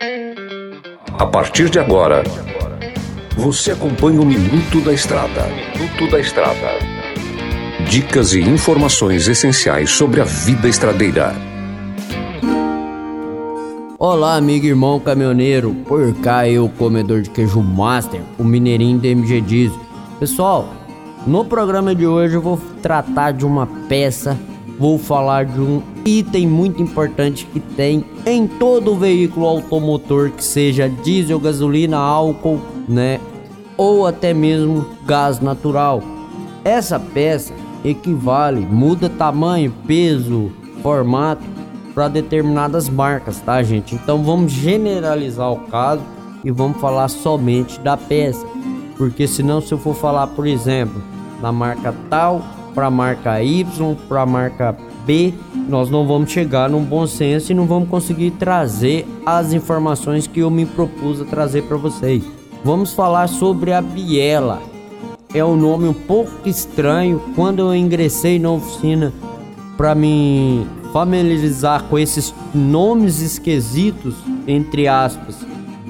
A partir de agora, você acompanha o Minuto da Estrada. Minuto da Estrada. Dicas e informações essenciais sobre a vida estradeira. Olá, amigo irmão caminhoneiro. Por cá eu, comedor de queijo master, o mineirinho da MG Diesel. Pessoal, no programa de hoje eu vou tratar de uma peça, vou falar de um item muito importante que tem em todo veículo automotor, que seja diesel, gasolina, álcool, né? Ou até mesmo gás natural. Essa peça equivale, muda tamanho, peso, formato para determinadas marcas, tá, gente? Então vamos generalizar o caso e vamos falar somente da peça, porque senão se eu for falar, por exemplo, da marca tal para a marca Y, para a marca B, nós não vamos chegar num bom senso e não vamos conseguir trazer as informações que eu me propus a trazer para vocês. Vamos falar sobre a biela. É um nome um pouco estranho. Quando eu ingressei na oficina para me familiarizar com esses nomes esquisitos, entre aspas,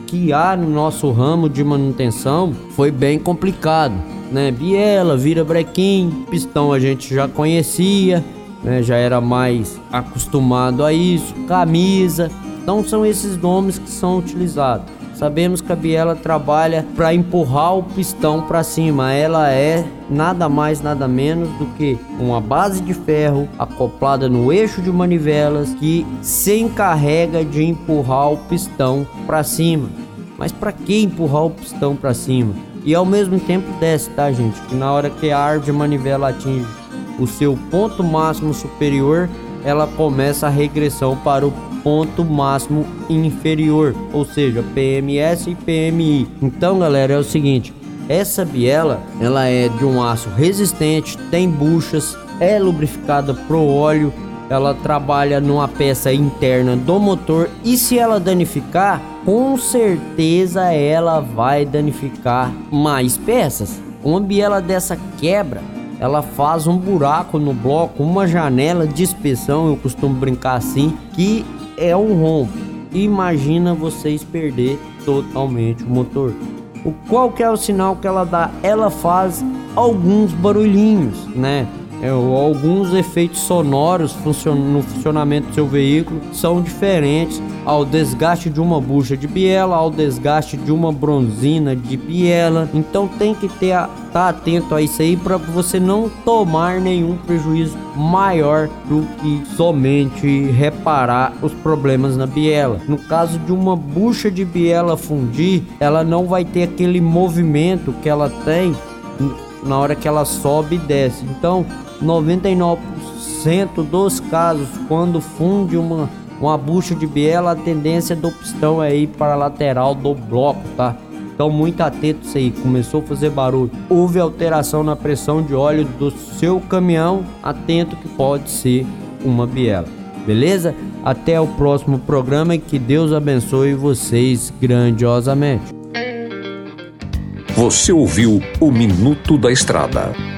que há no nosso ramo de manutenção, foi bem complicado. Né? Biela, vira brequim, pistão a gente já conhecia, né? já era mais acostumado a isso, camisa. Então são esses nomes que são utilizados. Sabemos que a biela trabalha para empurrar o pistão para cima. Ela é nada mais, nada menos do que uma base de ferro acoplada no eixo de manivelas que se encarrega de empurrar o pistão para cima. Mas para que empurrar o pistão para cima? E ao mesmo tempo desce, tá, gente? Que na hora que a árvore manivela atinge o seu ponto máximo superior, ela começa a regressão para o ponto máximo inferior, ou seja, PMS e PMI. Então, galera, é o seguinte, essa biela, ela é de um aço resistente, tem buchas, é lubrificada pro óleo, ela trabalha numa peça interna do motor e se ela danificar, com certeza ela vai danificar mais peças. Uma biela dessa quebra, ela faz um buraco no bloco, uma janela de inspeção, eu costumo brincar assim, que é um rombo. Imagina vocês perder totalmente o motor. O qual que é o sinal que ela dá? Ela faz alguns barulhinhos, né? É, alguns efeitos sonoros no funcionamento do seu veículo são diferentes ao desgaste de uma bucha de biela, ao desgaste de uma bronzina de biela. Então tem que ter tá atento a isso aí para você não tomar nenhum prejuízo maior do que somente reparar os problemas na biela. No caso de uma bucha de biela fundir, ela não vai ter aquele movimento que ela tem na hora que ela sobe e desce. Então, 99% dos casos, quando funde uma, uma bucha de biela, a tendência do pistão é ir para a lateral do bloco, tá? Então, muito atento isso aí. Começou a fazer barulho. Houve alteração na pressão de óleo do seu caminhão. Atento que pode ser uma biela. Beleza? Até o próximo programa e que Deus abençoe vocês grandiosamente. Você ouviu o Minuto da Estrada.